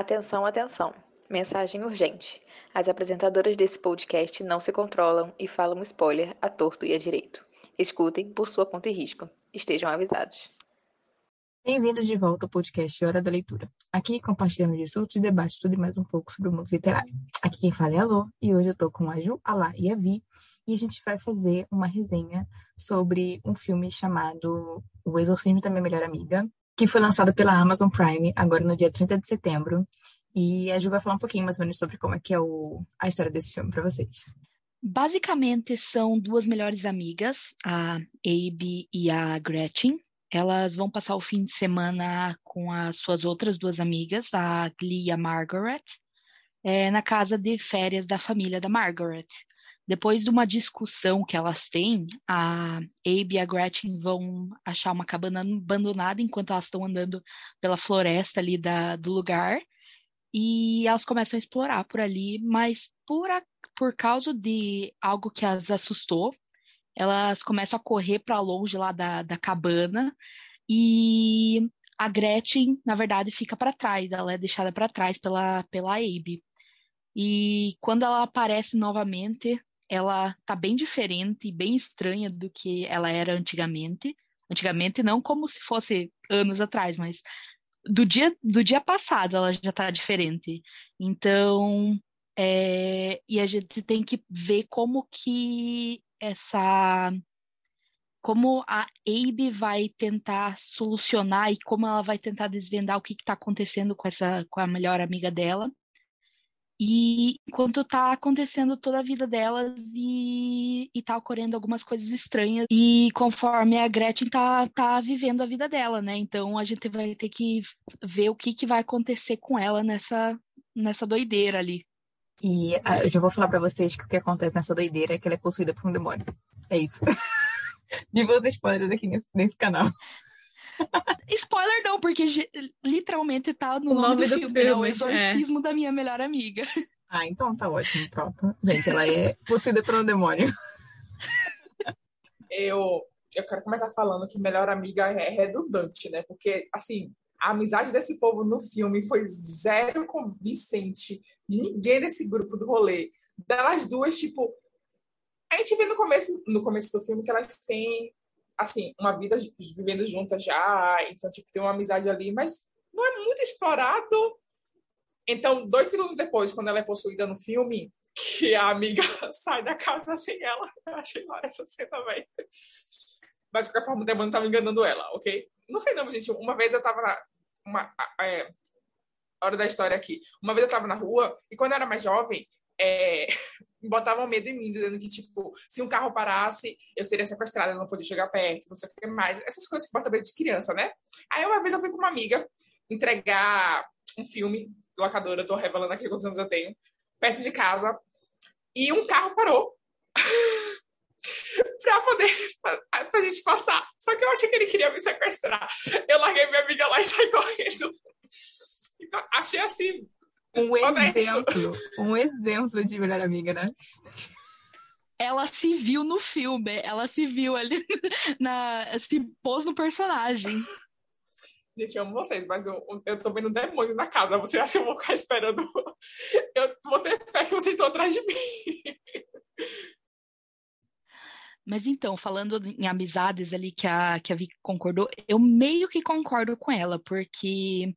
Atenção, atenção. Mensagem urgente. As apresentadoras desse podcast não se controlam e falam spoiler a torto e a direito. Escutem por sua conta e risco. Estejam avisados. Bem-vindos de volta ao podcast Hora da Leitura. Aqui compartilhamos discursos debates tudo e mais um pouco sobre o mundo literário. Aqui quem fala é a e hoje eu tô com a Ju, a Lá e a Vi, e a gente vai fazer uma resenha sobre um filme chamado O Exorcismo da Minha Melhor Amiga, que foi lançado pela Amazon Prime agora no dia 30 de setembro. E a Ju vai falar um pouquinho mais ou menos sobre como é que é o, a história desse filme para vocês. Basicamente são duas melhores amigas, a Abe e a Gretchen. Elas vão passar o fim de semana com as suas outras duas amigas, a Glee e a Margaret, é, na casa de férias da família da Margaret. Depois de uma discussão que elas têm, a Abe e a Gretchen vão achar uma cabana abandonada enquanto elas estão andando pela floresta ali da, do lugar. E elas começam a explorar por ali, mas por, a, por causa de algo que as assustou, elas começam a correr para longe lá da, da cabana. E a Gretchen, na verdade, fica para trás, ela é deixada para trás pela, pela Abe. E quando ela aparece novamente, ela tá bem diferente e bem estranha do que ela era antigamente. Antigamente não como se fosse anos atrás, mas do dia do dia passado ela já tá diferente. Então, é, e a gente tem que ver como que essa como a Abe vai tentar solucionar e como ela vai tentar desvendar o que está acontecendo com essa com a melhor amiga dela e enquanto tá acontecendo toda a vida delas e, e tá ocorrendo algumas coisas estranhas. E conforme a Gretchen tá, tá vivendo a vida dela, né? Então a gente vai ter que ver o que, que vai acontecer com ela nessa, nessa doideira ali. E uh, eu já vou falar para vocês que o que acontece nessa doideira é que ela é possuída por um demônio. É isso. Vi os spoilers aqui nesse, nesse canal. Spoiler não, porque literalmente tá no nome, nome, do, do filme, filme. É o exorcismo é. da minha melhor amiga. Ah, então tá ótimo, pronto. Gente, ela é possuída por um demônio. Eu, eu quero começar falando que melhor amiga é redundante, né? Porque, assim, a amizade desse povo no filme foi zero convincente de ninguém desse grupo do rolê. Delas duas, tipo. A gente vê no começo, no começo do filme que elas têm assim, uma vida vivendo juntas já, então, tipo, tem uma amizade ali, mas não é muito explorado. Então, dois segundos depois, quando ela é possuída no filme, que a amiga sai da casa sem ela, eu achei lá essa cena, velho. Mas, de qualquer forma, o demônio tava enganando ela, ok? Não sei não, gente. Uma vez eu tava na... Uma, é, hora da história aqui. Uma vez eu tava na rua, e quando eu era mais jovem, é, botavam medo em mim, dizendo que, tipo, se um carro parasse, eu seria sequestrada, eu não podia chegar perto, não sei o que mais. Essas coisas que botam medo de criança, né? Aí uma vez eu fui com uma amiga entregar um filme, locadora, tô revelando aqui quantos anos eu tenho, perto de casa, e um carro parou. pra poder pra gente passar. Só que eu achei que ele queria me sequestrar. Eu larguei minha amiga lá e saí correndo. Então, achei assim, um exemplo, um exemplo de melhor amiga, né? Ela se viu no filme, ela se viu ali, na, se pôs no personagem. Gente, eu amo vocês, mas eu, eu tô vendo um demônio na casa. Você acha que eu vou ficar esperando? Eu vou ter fé que vocês estão atrás de mim. Mas então, falando em amizades ali que a, que a Vicky concordou, eu meio que concordo com ela, porque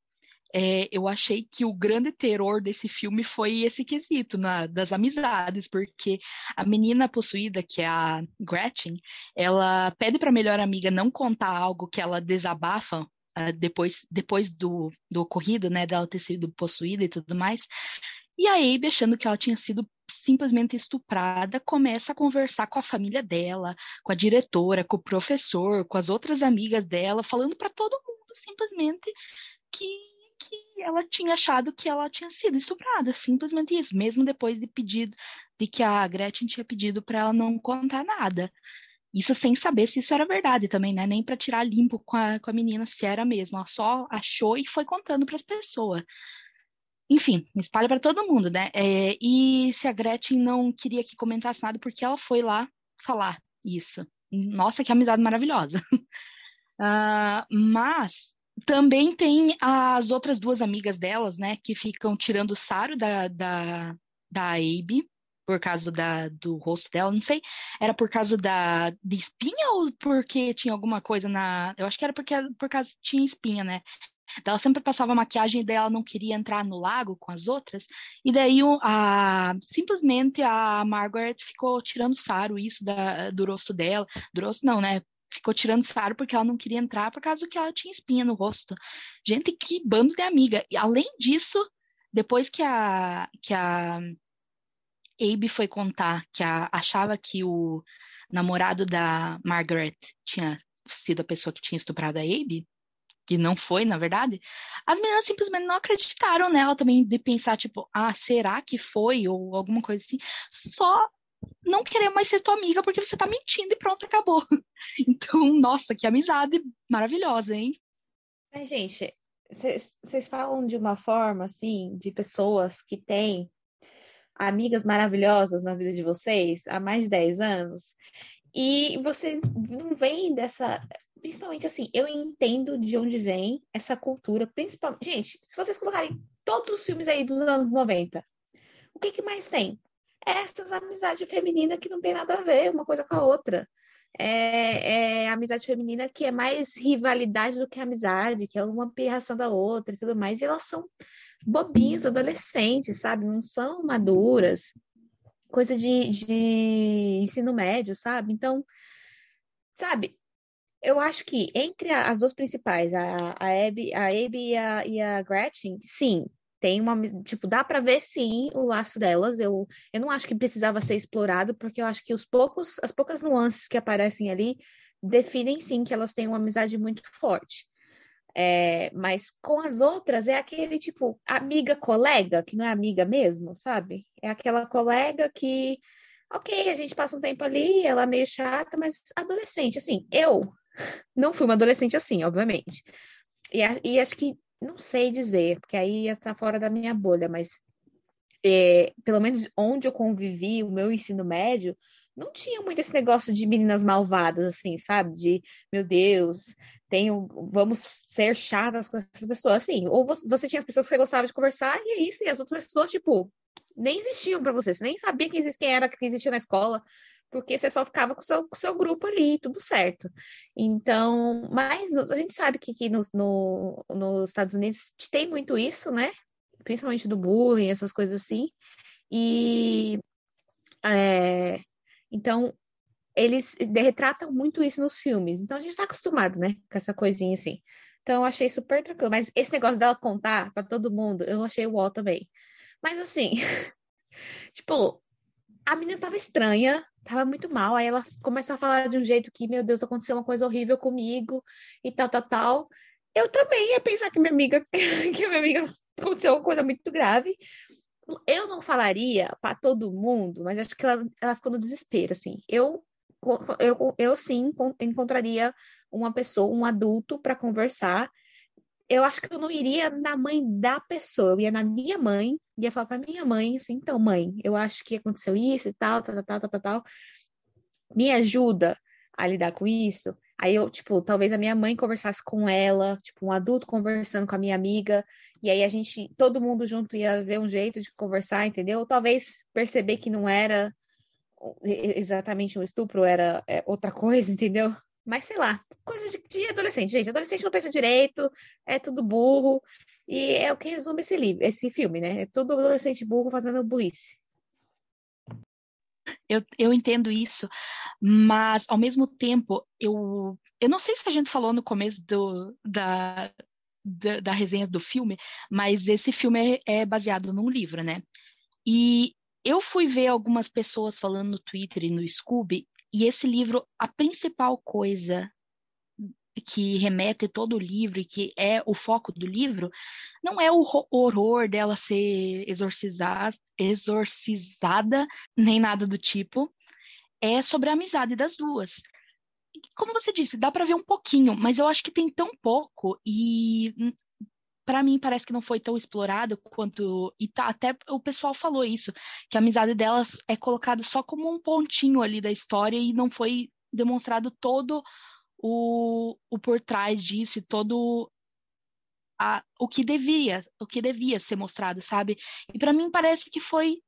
é, eu achei que o grande terror desse filme foi esse quesito na, das amizades, porque a menina possuída, que é a Gretchen, ela pede para a melhor amiga não contar algo que ela desabafa uh, depois, depois do, do ocorrido, né, dela ter sido possuída e tudo mais. E a Abe, achando que ela tinha sido simplesmente estuprada, começa a conversar com a família dela, com a diretora, com o professor, com as outras amigas dela, falando para todo mundo simplesmente que que ela tinha achado que ela tinha sido estuprada, simplesmente isso, mesmo depois de pedido de que a Gretchen tinha pedido para ela não contar nada. Isso sem saber se isso era verdade também, né? Nem para tirar limpo com a, com a menina se era mesmo. Ela só achou e foi contando para as pessoas. Enfim, espalha para todo mundo, né? É, e se a Gretchen não queria que comentasse nada, porque ela foi lá falar isso. Nossa, que amizade maravilhosa. uh, mas também tem as outras duas amigas delas, né, que ficam tirando sarro da, da, da Abe por causa da, do rosto dela, não sei, era por causa da de espinha ou porque tinha alguma coisa na, eu acho que era porque por causa tinha espinha, né? Ela sempre passava maquiagem e daí ela não queria entrar no lago com as outras. E daí a, simplesmente a Margaret ficou tirando saro isso da, do rosto dela. Do rosto não, né? Ficou tirando saro porque ela não queria entrar por causa que ela tinha espinha no rosto. Gente, que bando de amiga. E além disso, depois que a, que a Abe foi contar que a, achava que o namorado da Margaret tinha sido a pessoa que tinha estuprado a Abe, que não foi, na verdade, as meninas simplesmente não acreditaram nela também de pensar, tipo, ah, será que foi? Ou alguma coisa assim. Só não querer mais ser tua amiga porque você tá mentindo e pronto, acabou. Então, nossa, que amizade maravilhosa, hein? Mas, gente, vocês falam de uma forma, assim, de pessoas que têm amigas maravilhosas na vida de vocês há mais de 10 anos e vocês não veem dessa. Principalmente assim, eu entendo de onde vem essa cultura, principalmente. Gente, se vocês colocarem todos os filmes aí dos anos 90, o que, que mais tem? Essas amizades femininas que não tem nada a ver uma coisa com a outra. É, é amizade feminina que é mais rivalidade do que amizade, que é uma pirração da outra e tudo mais. E elas são bobinhas, adolescentes, sabe? Não são maduras coisa de, de ensino médio, sabe? Então, sabe, eu acho que entre as duas principais, a, a Abby, a Abby e, a, e a Gretchen, sim, tem uma, tipo, dá para ver sim o laço delas. Eu, eu não acho que precisava ser explorado, porque eu acho que os poucos, as poucas nuances que aparecem ali definem sim que elas têm uma amizade muito forte. É, mas com as outras é aquele tipo amiga colega, que não é amiga mesmo, sabe? É aquela colega que, ok, a gente passa um tempo ali, ela é meio chata, mas adolescente, assim, eu não fui uma adolescente assim, obviamente. E, e acho que, não sei dizer, porque aí está fora da minha bolha, mas é, pelo menos onde eu convivi, o meu ensino médio, não tinha muito esse negócio de meninas malvadas, assim, sabe? De, meu Deus, tenho, vamos ser chatas com essas pessoas. Assim, ou você, você tinha as pessoas que você gostava de conversar, e é isso, e as outras pessoas, tipo, nem existiam para você, você nem sabia quem, existia, quem era que existia na escola, porque você só ficava com o seu, com seu grupo ali, tudo certo. Então, mas a gente sabe que aqui no, no, nos Estados Unidos tem muito isso, né? Principalmente do bullying, essas coisas assim. E é, então, eles retratam muito isso nos filmes. Então, a gente tá acostumado, né, com essa coisinha assim. Então, eu achei super tranquilo. Mas esse negócio dela contar para todo mundo, eu achei o também. Mas, assim, tipo, a menina tava estranha, tava muito mal. Aí ela começa a falar de um jeito que, meu Deus, aconteceu uma coisa horrível comigo e tal, tal, tal. Eu também ia pensar que minha amiga, que minha amiga aconteceu uma coisa muito grave eu não falaria para todo mundo, mas acho que ela, ela ficou no desespero, assim. Eu, eu, eu sim encontraria uma pessoa, um adulto para conversar. Eu acho que eu não iria na mãe da pessoa, eu ia na minha mãe, ia falar para minha mãe, assim, então, mãe, eu acho que aconteceu isso e tal, tal, tal, tal, tal, tal. Me ajuda a lidar com isso. Aí eu, tipo, talvez a minha mãe conversasse com ela, tipo, um adulto conversando com a minha amiga, e aí a gente, todo mundo junto ia ver um jeito de conversar, entendeu? Ou talvez perceber que não era exatamente um estupro, era é, outra coisa, entendeu? Mas sei lá, coisa de, de, adolescente, gente. Adolescente não pensa direito, é tudo burro. E é o que resume esse livro, esse filme, né? É todo adolescente burro fazendo burrice. Eu, eu entendo isso, mas ao mesmo tempo, eu, eu não sei se a gente falou no começo do, da, da, da resenha do filme, mas esse filme é, é baseado num livro, né? E eu fui ver algumas pessoas falando no Twitter e no Scooby, e esse livro, a principal coisa que remete todo o livro e que é o foco do livro, não é o horror dela ser exorcizada, exorcizada nem nada do tipo, é sobre a amizade das duas. Como você disse, dá para ver um pouquinho, mas eu acho que tem tão pouco e hum, para mim parece que não foi tão explorado quanto e tá, até o pessoal falou isso, que a amizade delas é colocada só como um pontinho ali da história e não foi demonstrado todo o, o por trás disso e todo a, o que devia, o que devia ser mostrado, sabe? E para mim parece que foi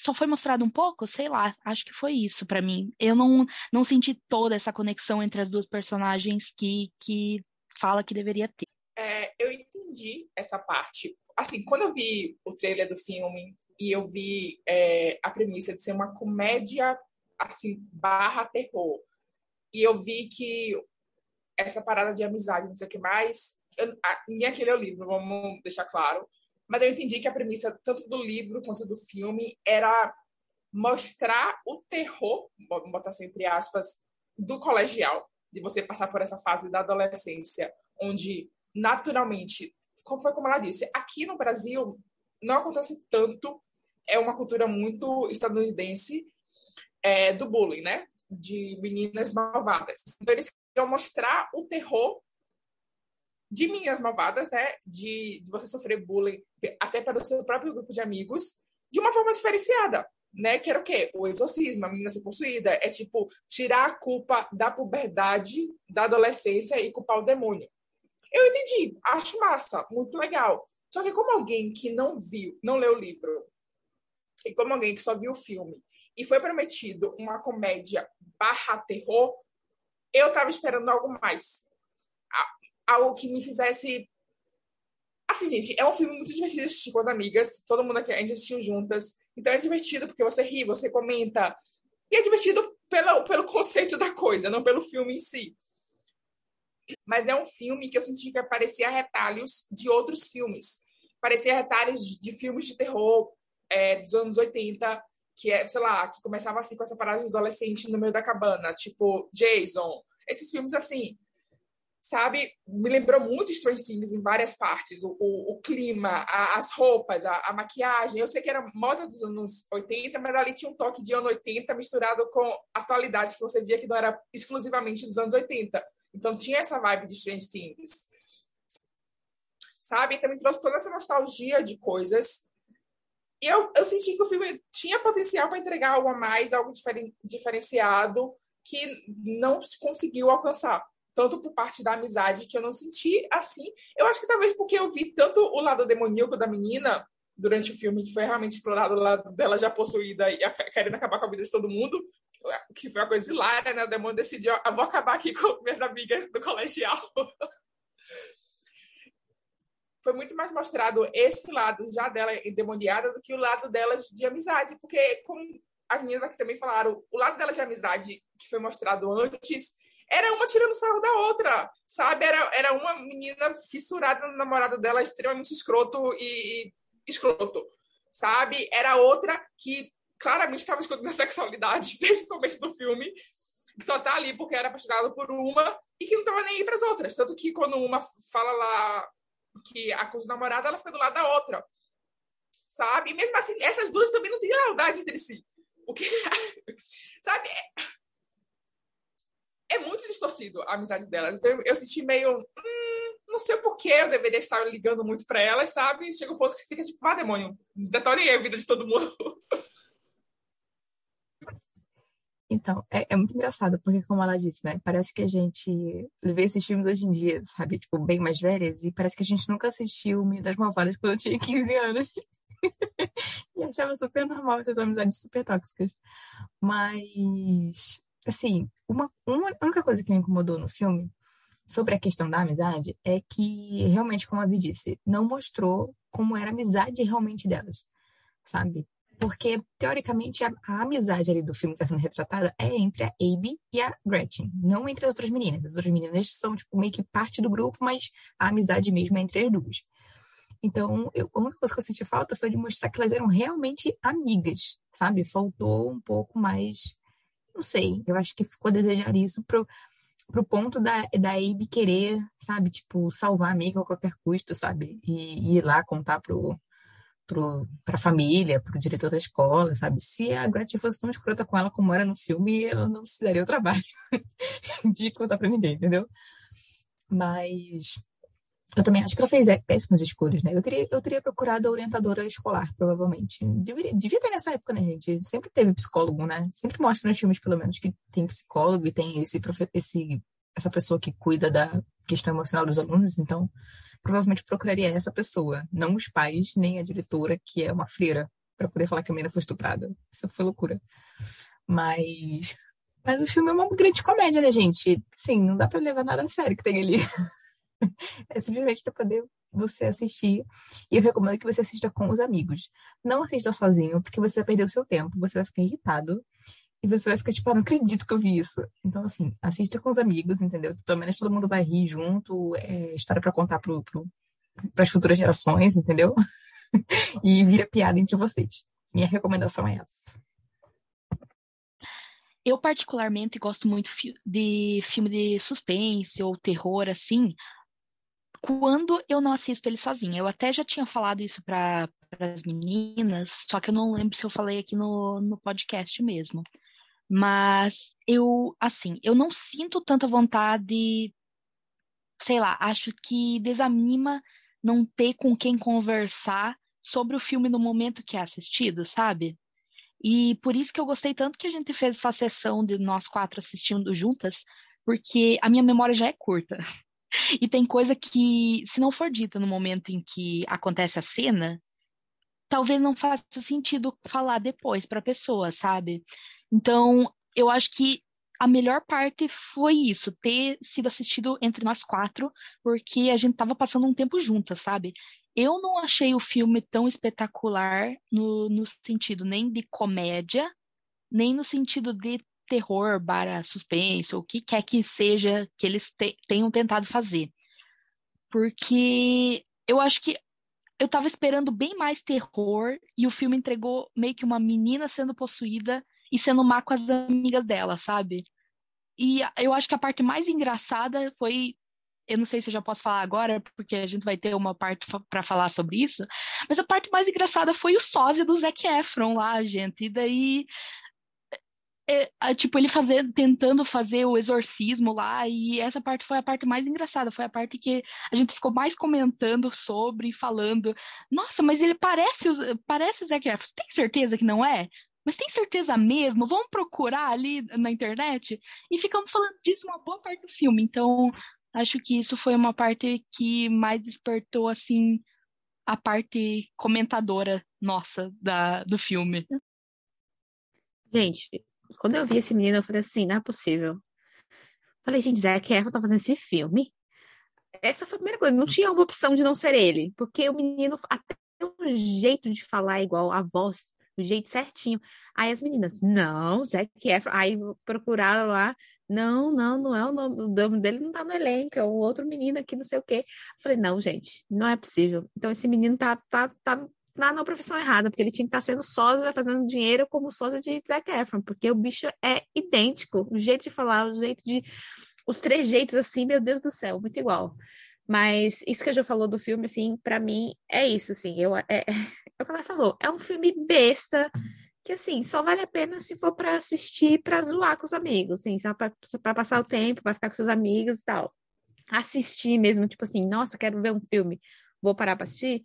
só foi mostrado um pouco, sei lá, acho que foi isso para mim. Eu não, não senti toda essa conexão entre as duas personagens que, que fala que deveria ter. É, eu entendi essa parte. Assim, quando eu vi o trailer do filme e eu vi é, a premissa de ser uma comédia, assim, barra terror, e eu vi que essa parada de amizade, não sei o que mais, eu, nem aquele é o livro, vamos deixar claro, mas eu entendi que a premissa, tanto do livro quanto do filme, era mostrar o terror, botar assim entre aspas, do colegial, de você passar por essa fase da adolescência, onde naturalmente, como foi como ela disse, aqui no Brasil não acontece tanto, é uma cultura muito estadunidense é, do bullying, né? De meninas malvadas. Então eles queriam mostrar o terror de minhas malvadas, né? De, de você sofrer bullying até para o seu próprio grupo de amigos, de uma forma diferenciada, né? Que era o quê? O exorcismo, a menina ser possuída. É tipo, tirar a culpa da puberdade, da adolescência e culpar o demônio. Eu entendi, acho massa, muito legal. Só que como alguém que não viu, não leu o livro, e como alguém que só viu o filme, e foi prometido uma comédia barra terror, eu tava esperando algo mais algo que me fizesse. Assim, gente, é um filme muito divertido de assistir com as amigas. Todo mundo aqui, a gente assistiu juntas. Então é divertido porque você ri, você comenta. E é divertido pelo, pelo conceito da coisa, não pelo filme em si. Mas é um filme que eu senti que parecia retalhos de outros filmes. Parecia retalhos de, de filmes de terror é, dos anos 80, que é, sei lá, que começava assim com essa parada de adolescente no meio da cabana, tipo Jason. Esses filmes assim sabe? Me lembrou muito Strange Things em várias partes. O, o, o clima, a, as roupas, a, a, maquiagem. Eu sei que era moda dos anos 80, mas ali tinha um toque de ano 80 misturado com atualidade que você via que não era exclusivamente dos anos 80. Então tinha essa vibe de Strange Things. Sabe? Também trouxe toda essa nostalgia de coisas. Eu, eu senti que o filme tinha potencial para entregar algo a mais, algo diferen, diferenciado, que não conseguiu alcançar tanto por parte da amizade, que eu não senti assim. Eu acho que talvez porque eu vi tanto o lado demoníaco da menina durante o filme, que foi realmente explorado o lado dela já possuída e querendo acabar com a vida de todo mundo, que foi uma coisa hilária, né? O demônio decidiu, vou acabar aqui com minhas amigas do colegial. foi muito mais mostrado esse lado já dela endemoniada do que o lado delas de amizade, porque como as meninas aqui também falaram, o lado dela de amizade que foi mostrado antes era uma tirando sarro da outra, sabe? Era, era uma menina fissurada no namorado dela, extremamente escroto e, e escroto, sabe? Era outra que claramente estava escondendo a sexualidade desde o começo do filme, que só tá ali porque era apaixonada por uma e que não tava nem aí para as outras. Tanto que quando uma fala lá que acusa o namorado, ela fica do lado da outra, sabe? E mesmo assim, essas duas também não têm lealdade entre si. O que, sabe? é muito distorcido a amizade delas. Então, eu senti meio. Hum, não sei por que eu deveria estar ligando muito para elas, sabe? Chega um ponto que fica tipo, vá, demônio, detone a vida de todo mundo. Então, é, é, muito engraçado, porque como ela disse, né? Parece que a gente vê esses filmes hoje em dia, sabe? Tipo, bem mais velhas, e parece que a gente nunca assistiu Menino das Malvadas quando eu tinha 15 anos. e achava super normal essas amizades super tóxicas. Mas assim, uma, uma única coisa que me incomodou no filme sobre a questão da amizade é que, realmente, como a Vi disse, não mostrou como era a amizade realmente delas, sabe? Porque, teoricamente, a, a amizade ali do filme que está sendo retratada é entre a Abby e a Gretchen, não entre as outras meninas. As outras meninas são, tipo, meio que parte do grupo, mas a amizade mesmo é entre as duas. Então, eu, a única coisa que eu senti falta foi de mostrar que elas eram realmente amigas, sabe? Faltou um pouco mais não sei, eu acho que ficou a desejar isso pro, pro ponto da, da Abe querer, sabe, tipo, salvar a amiga a qualquer custo, sabe? E, e ir lá contar pro, pro, pra família, pro diretor da escola, sabe? Se a Gretchen fosse tão escrota com ela como era no filme, ela não se daria o trabalho de contar pra ninguém, entendeu? Mas eu também acho que ela fez péssimas escolhas, né? Eu teria, eu teria procurado a orientadora escolar, provavelmente. Deveria, devia ter nessa época, né, gente? Sempre teve psicólogo, né? Sempre mostra nos filmes, pelo menos, que tem psicólogo e tem esse, esse essa pessoa que cuida da questão emocional dos alunos. Então, provavelmente procuraria essa pessoa, não os pais, nem a diretora, que é uma freira, para poder falar que a menina foi estuprada. Isso foi loucura. Mas. Mas o filme é uma grande comédia, né, gente? Sim, não dá para levar nada a sério que tem ali. é simplesmente para poder você assistir. E eu recomendo que você assista com os amigos. Não assista sozinho, porque você vai perder o seu tempo, você vai ficar irritado. E você vai ficar tipo, ah, não acredito que eu vi isso. Então, assim, assista com os amigos, entendeu? Pelo menos todo mundo vai rir junto. É história para contar para pro, as futuras gerações, entendeu? e vira piada entre vocês. Minha recomendação é essa. Eu, particularmente, gosto muito de filme de suspense ou terror, assim, quando eu não assisto ele sozinha. Eu até já tinha falado isso para as meninas, só que eu não lembro se eu falei aqui no, no podcast mesmo. Mas eu, assim, eu não sinto tanta vontade, sei lá, acho que desanima não ter com quem conversar sobre o filme no momento que é assistido, sabe? E por isso que eu gostei tanto que a gente fez essa sessão de nós quatro assistindo juntas, porque a minha memória já é curta. E tem coisa que, se não for dita no momento em que acontece a cena, talvez não faça sentido falar depois para a pessoa, sabe? Então, eu acho que a melhor parte foi isso, ter sido assistido entre nós quatro, porque a gente tava passando um tempo juntas, sabe? Eu não achei o filme tão espetacular no, no sentido nem de comédia, nem no sentido de terror, barra suspense, ou o que quer que seja que eles te, tenham tentado fazer. Porque eu acho que eu tava esperando bem mais terror e o filme entregou meio que uma menina sendo possuída e sendo má com as amigas dela, sabe? E eu acho que a parte mais engraçada foi. Eu não sei se eu já posso falar agora, porque a gente vai ter uma parte para falar sobre isso. Mas a parte mais engraçada foi o sósia do Zac Efron lá, gente. E daí é, é, tipo, ele fazer, tentando fazer o exorcismo lá, e essa parte foi a parte mais engraçada, foi a parte que a gente ficou mais comentando sobre, falando, nossa, mas ele parece, parece Zac Efron, tem certeza que não é? Mas tem certeza mesmo? Vamos procurar ali na internet? E ficamos falando disso uma boa parte do filme, então acho que isso foi uma parte que mais despertou, assim, a parte comentadora nossa da, do filme. Gente, quando eu vi esse menino, eu falei assim, não é possível. Falei, gente, Zac Efron tá fazendo esse filme? Essa foi a primeira coisa, não tinha uma opção de não ser ele, porque o menino até um jeito de falar igual, a voz, o jeito certinho. Aí as meninas, não, Zac Efron, aí procuraram lá, não, não, não é o nome, o nome dele não tá no elenco, é o outro menino aqui, não sei o quê. Falei, não, gente, não é possível. Então esse menino tá, tá, tá na, na profissão errada, porque ele tinha que estar sendo sósia, fazendo dinheiro como sósia de Zac Efron, porque o bicho é idêntico, o jeito de falar, o jeito de... Os três jeitos, assim, meu Deus do céu, muito igual. Mas isso que a Jo falou do filme, assim, para mim é isso, assim, eu, é, é, é o que ela falou, é um filme besta, que assim, só vale a pena se for para assistir para zoar com os amigos, assim, só para passar o tempo, para ficar com seus amigos e tal. Assistir mesmo, tipo assim, nossa, quero ver um filme, vou parar para assistir.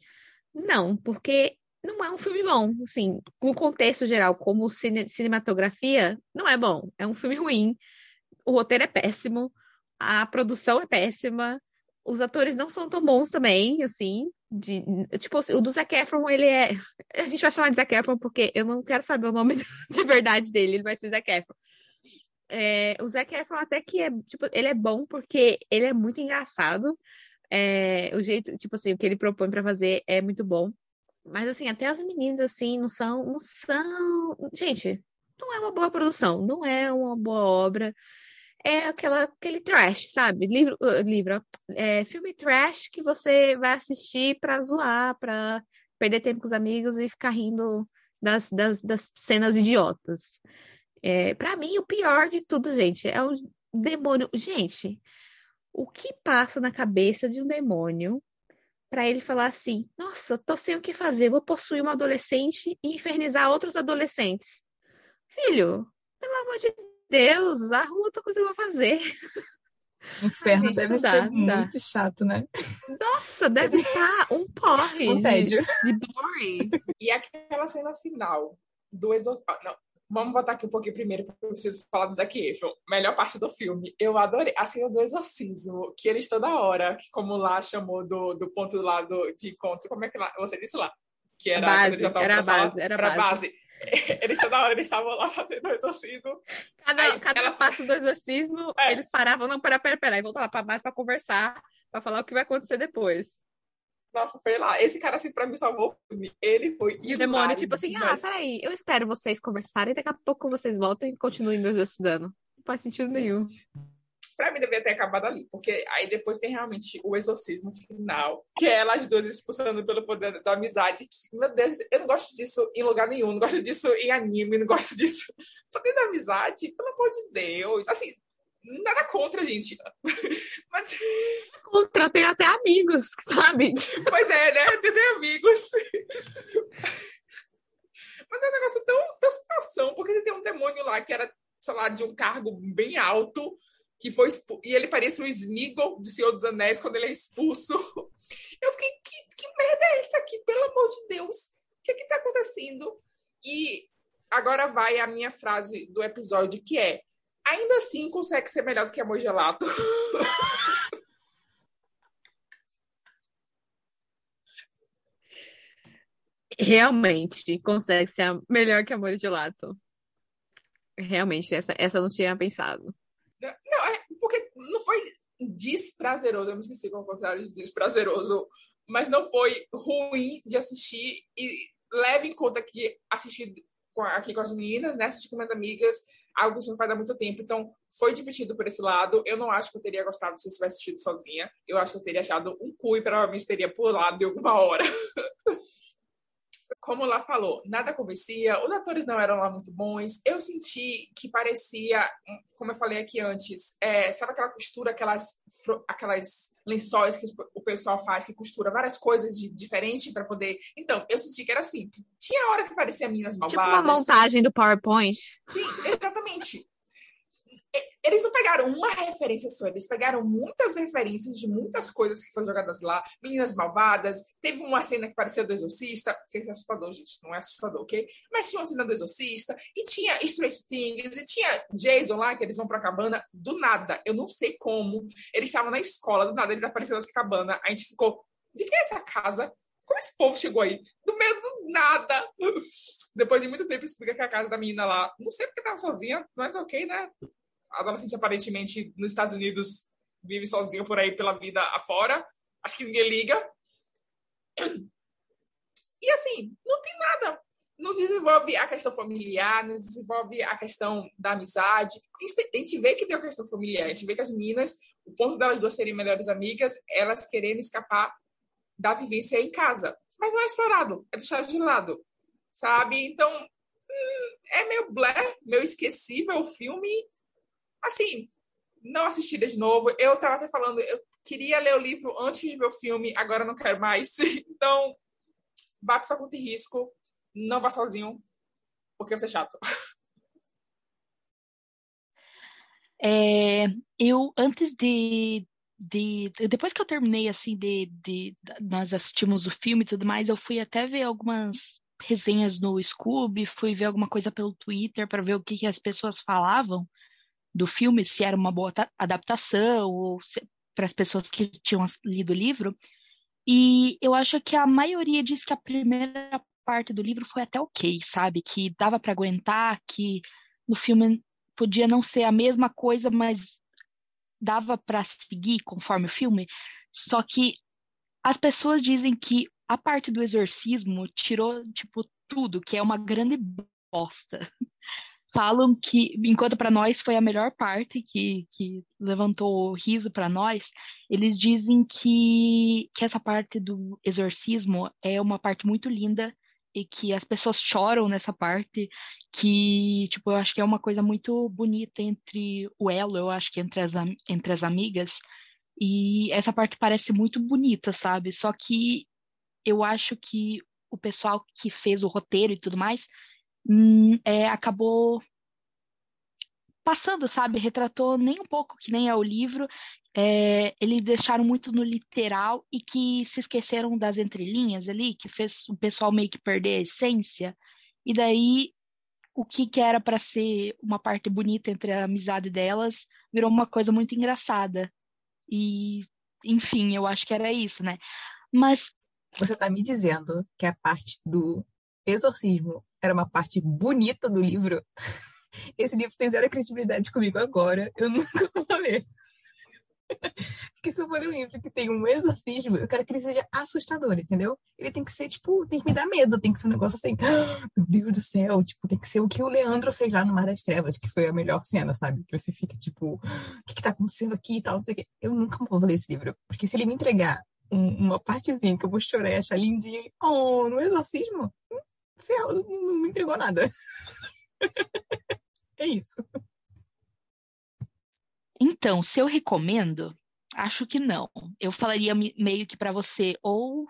Não, porque não é um filme bom, assim, no contexto geral, como cine cinematografia, não é bom, é um filme ruim, o roteiro é péssimo, a produção é péssima, os atores não são tão bons também, assim, de, tipo, o do Zac Efron, ele é, a gente vai chamar de Zac Efron porque eu não quero saber o nome de verdade dele, ele vai ser Zac Efron. É, o Zac Efron até que é, tipo, ele é bom porque ele é muito engraçado, é, o jeito, tipo assim, o que ele propõe para fazer é muito bom. Mas assim, até as meninas assim não são, não são, gente, não é uma boa produção, não é uma boa obra. É aquela, aquele trash, sabe? Livro, uh, livro é, filme trash que você vai assistir para zoar, para perder tempo com os amigos e ficar rindo das, das, das cenas idiotas. É, para mim, o pior de tudo, gente, é o demônio. Gente, o que passa na cabeça de um demônio para ele falar assim: nossa, tô sem o que fazer, vou possuir uma adolescente e infernizar outros adolescentes. Filho, pelo amor de Deus, arruma outra coisa pra fazer. Inferno gente, deve ser muito chato, né? Nossa, deve estar um porre um de, de boring. E aquela cena final do exorcismo. Ah, não, vamos voltar aqui um pouquinho primeiro, porque eu preciso falar do Zac Efron. Melhor parte do filme. Eu adorei a cena do exorcismo, que eles toda hora, que como lá chamou do, do ponto lá do, de encontro, como é que lá, você disse lá? Que era, base, era a base, era a base. base. Eles toda hora eles estavam lá fazendo o exorcismo. Cada, Aí, cada ela... passo do exorcismo, é. eles paravam, não, pera, pera, pera, e voltavam para base para conversar, para falar o que vai acontecer depois. Nossa, foi lá. Esse cara, assim, pra mim, salvou. Ele foi. E o demônio, tipo assim, ah, peraí, eu espero vocês conversarem, daqui a pouco vocês voltam e continuem me exorcizando. Não faz sentido nenhum. Pra mim, devia ter acabado ali, porque aí depois tem realmente o exorcismo final, que é elas duas expulsando pelo poder da amizade. Que, meu Deus, eu não gosto disso em lugar nenhum, não gosto disso em anime, não gosto disso. Poder da amizade, pelo amor de Deus. Assim, nada contra, gente. Mas. Contra, tem até amigos, sabe? Pois é, né? Tem, tem amigos. Mas é um negócio tão, tão situação, porque tem um demônio lá que era, sei lá, de um cargo bem alto, que foi e ele parecia o Smeagol de Senhor dos Anéis quando ele é expulso. Eu fiquei, que, que merda é essa aqui? Pelo amor de Deus, o que é que tá acontecendo? E agora vai a minha frase do episódio, que é ainda assim consegue ser melhor do que amor gelato. Realmente consegue ser melhor que amor gelato. Realmente, essa, essa eu não tinha pensado. Não, é porque não foi desprazeroso, eu me esqueci como contrário de desprazeroso, mas não foi ruim de assistir e leve em conta que assistir aqui com as meninas, né, assistir com minhas amigas, algo que você faz há muito tempo. Então, foi divertido por esse lado. Eu não acho que eu teria gostado se eu tivesse assistido sozinha. Eu acho que eu teria achado um cu e provavelmente teria pulado de alguma hora. Como lá falou, nada convencia, os atores não eram lá muito bons. Eu senti que parecia, como eu falei aqui antes, é, sabe aquela costura, aquelas, aquelas lençóis que o pessoal faz, que costura várias coisas de diferente para poder. Então, eu senti que era assim. Tinha hora que parecia Minas Malvadas. Tipo uma montagem do PowerPoint. Sim, exatamente eles não pegaram uma referência só, eles pegaram muitas referências de muitas coisas que foram jogadas lá. Meninas Malvadas, teve uma cena que parecia do Exorcista, sem ser assustador, gente, não é assustador, ok? Mas tinha uma cena do Exorcista, e tinha Strange Things, e tinha Jason lá, que eles vão pra cabana, do nada, eu não sei como, eles estavam na escola, do nada eles apareceram nessa cabana, a gente ficou, de que é essa casa? Como esse povo chegou aí? Do meio do nada. Depois de muito tempo, explica que é a casa da menina lá, não sei porque tava sozinha, mas ok, né? Adolescente aparentemente nos Estados Unidos vive sozinho por aí pela vida afora. Acho que ninguém liga. E assim, não tem nada. Não desenvolve a questão familiar, não desenvolve a questão da amizade. A gente vê que tem a questão familiar, a gente vê que as meninas, o ponto delas duas serem melhores amigas, elas querendo escapar da vivência em casa. Mas não é explorado, é deixado de lado, sabe? Então, hum, é meio blé, meio esquecível o filme assim, não assistiria de novo. Eu estava até falando, eu queria ler o livro antes de ver o filme, agora não quero mais. Então, vá para sua conta em risco, não vá sozinho, porque você é chato. É, eu, antes de, de. Depois que eu terminei, assim, de, de. Nós assistimos o filme e tudo mais, eu fui até ver algumas resenhas no Scooby, fui ver alguma coisa pelo Twitter para ver o que, que as pessoas falavam do filme, se era uma boa adaptação, ou para as pessoas que tinham lido o livro. E eu acho que a maioria diz que a primeira parte do livro foi até ok, sabe? Que dava para aguentar, que no filme podia não ser a mesma coisa, mas dava para seguir conforme o filme. Só que as pessoas dizem que a parte do exorcismo tirou, tipo, tudo, que é uma grande bosta falam que, enquanto para nós foi a melhor parte que, que levantou o riso para nós, eles dizem que, que essa parte do exorcismo é uma parte muito linda e que as pessoas choram nessa parte, que, tipo, eu acho que é uma coisa muito bonita entre o elo, eu acho que entre as, entre as amigas, e essa parte parece muito bonita, sabe? Só que eu acho que o pessoal que fez o roteiro e tudo mais hum, é, acabou passando, sabe? Retratou nem um pouco que nem é o livro. É, eles deixaram muito no literal e que se esqueceram das entrelinhas ali, que fez o pessoal meio que perder a essência. E daí o que, que era para ser uma parte bonita entre a amizade delas virou uma coisa muito engraçada. E, enfim, eu acho que era isso, né? Mas. Você tá me dizendo que a parte do exorcismo era uma parte bonita do livro? Esse livro tem zero credibilidade comigo agora. Eu nunca vou ler. Porque se eu for um livro que tem um exorcismo, eu quero que ele seja assustador, entendeu? Ele tem que ser, tipo, tem que me dar medo, tem que ser um negócio assim, ah, meu Deus do céu, tipo, tem que ser o que o Leandro fez lá no Mar das Trevas, que foi a melhor cena, sabe? Que você fica, tipo, o que que tá acontecendo aqui e tal, não sei o quê. Eu nunca vou ler esse livro, porque se ele me entregar um, uma partezinha que eu vou chorar e achar lindinha, oh, no exorcismo, hum, ferro, não, me entregou nada. é isso. Então, se eu recomendo, acho que não. Eu falaria meio que para você ou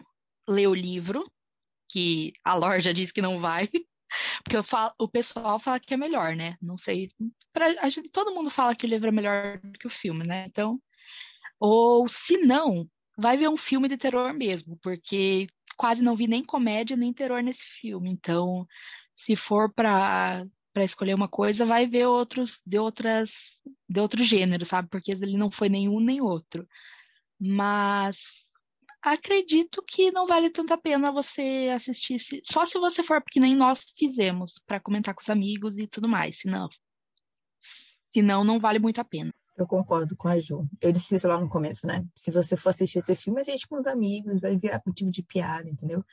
ler o livro, que a Lor já disse que não vai, porque falo, o pessoal fala que é melhor, né? Não sei. Pra, gente, todo mundo fala que o livro é melhor do que o filme, né? Então, ou se não, vai ver um filme de terror mesmo, porque quase não vi nem comédia nem terror nesse filme. Então, se for para para escolher uma coisa, vai ver outros de outras de outro gênero, sabe? Porque ele não foi nenhum nem outro. Mas acredito que não vale tanto a pena você assistir, só se você for porque nem nós fizemos para comentar com os amigos e tudo mais, senão senão não vale muito a pena. Eu concordo com a Ju. Eu disse isso lá no começo, né? Se você for assistir esse filme, assiste com os amigos, vai virar motivo de piada, entendeu?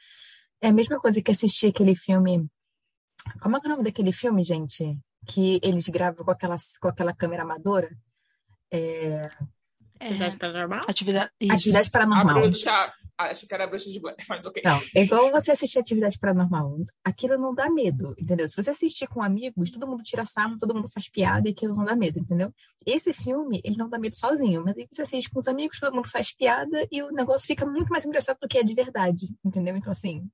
É a mesma coisa que assistir aquele filme como é, é o nome daquele filme, gente? Que eles gravam com aquela, com aquela câmera amadora? É... Atividade paranormal? Atividade, Atividade paranormal. Acho que era bruxa de Blair, mas ok. Não, é igual você assistir Atividade Paranormal. Aquilo não dá medo, entendeu? Se você assistir com amigos, todo mundo tira sarro, todo mundo faz piada e aquilo não dá medo, entendeu? Esse filme, ele não dá medo sozinho, mas aí você assiste com os amigos, todo mundo faz piada e o negócio fica muito mais engraçado do que é de verdade, entendeu? Então, assim,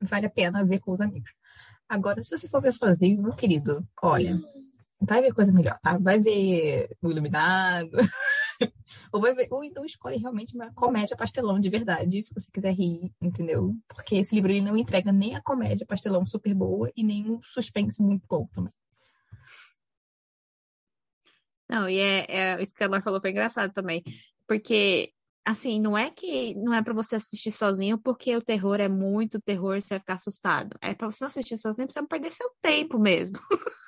vale a pena ver com os amigos. Agora, se você for ver sozinho, meu querido, olha, vai ver coisa melhor, tá? Vai ver o Iluminado. ou, vai ver, ou então escolhe realmente uma comédia pastelão de verdade, se você quiser rir, entendeu? Porque esse livro ele não entrega nem a comédia pastelão super boa e nem um suspense muito bom também. Não, e é, é isso que a Mar falou foi engraçado também. Porque assim, não é que não é para você assistir sozinho porque o terror é muito terror, você vai ficar assustado. É para você não assistir sozinho, você não perder seu tempo mesmo.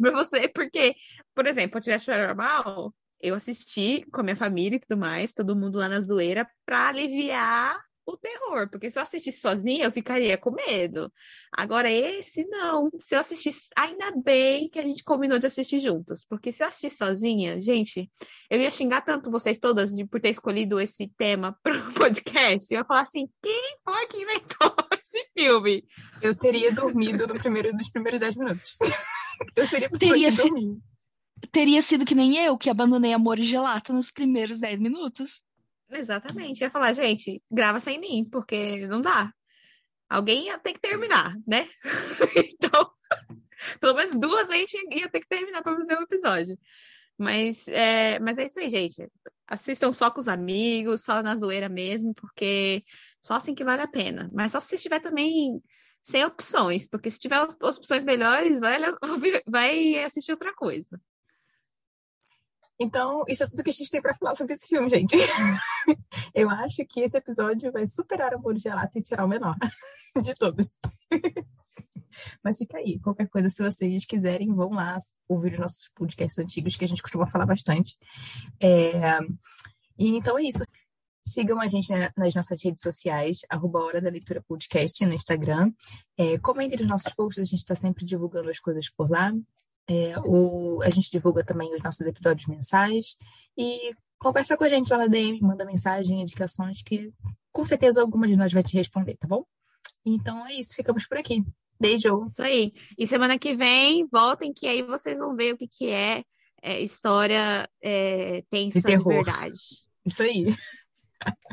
pra você, porque, por exemplo, Atividade Paranormal, eu assisti com a minha família e tudo mais, todo mundo lá na zoeira, pra aliviar o terror, porque se eu assistisse sozinha, eu ficaria com medo. Agora, esse não. Se eu assistisse, ainda bem que a gente combinou de assistir juntas, porque se eu assistir sozinha, gente, eu ia xingar tanto vocês todas de, por ter escolhido esse tema para o podcast. Eu ia falar assim: quem foi que inventou esse filme? Eu teria dormido no primeiro, nos primeiros 10 minutos. eu seria teria, si, teria sido que nem eu, que abandonei Amor e Gelato nos primeiros 10 minutos. Exatamente. Ia falar, gente, grava sem mim, porque não dá. Alguém ia ter que terminar, né? então, pelo menos duas vezes ia ter que terminar para fazer o um episódio. Mas é, mas é isso aí, gente. Assistam só com os amigos, só na zoeira mesmo, porque só assim que vale a pena. Mas só se estiver também sem opções, porque se tiver opções melhores, vai, vai assistir outra coisa. Então, isso é tudo que a gente tem para falar sobre esse filme, gente. Eu acho que esse episódio vai superar o Bolo Gelato e será o menor de todos. Mas fica aí. Qualquer coisa, se vocês quiserem, vão lá ouvir os nossos podcasts antigos, que a gente costuma falar bastante. É... E então é isso. Sigam a gente nas nossas redes sociais, arroba Hora da Leitura Podcast no Instagram. É, comentem nos nossos posts, a gente está sempre divulgando as coisas por lá. É, o, a gente divulga também os nossos episódios mensais e conversa com a gente lá na DM, manda mensagem, indicações que com certeza alguma de nós vai te responder, tá bom? Então é isso, ficamos por aqui. Beijo! Isso aí. E semana que vem, voltem que aí vocês vão ver o que, que é, é história é, tensa de, de verdade. Isso aí.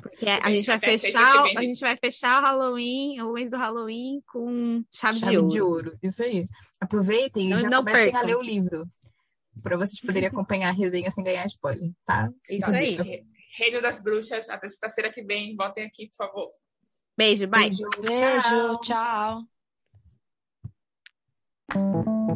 Porque a gente vai fechar, a gente vai fechar o Halloween, o mês do Halloween com chave, chave de, ouro. de ouro. Isso aí. Aproveitem e já não comecem percam. a ler o livro. Para vocês poderem acompanhar a resenha sem ganhar spoiler, tá? Isso aí. Reino das Bruxas, até sexta-feira que vem. Voltem aqui, por favor. Beijo, bye. Beijo, Beijo tchau. tchau. Tchau.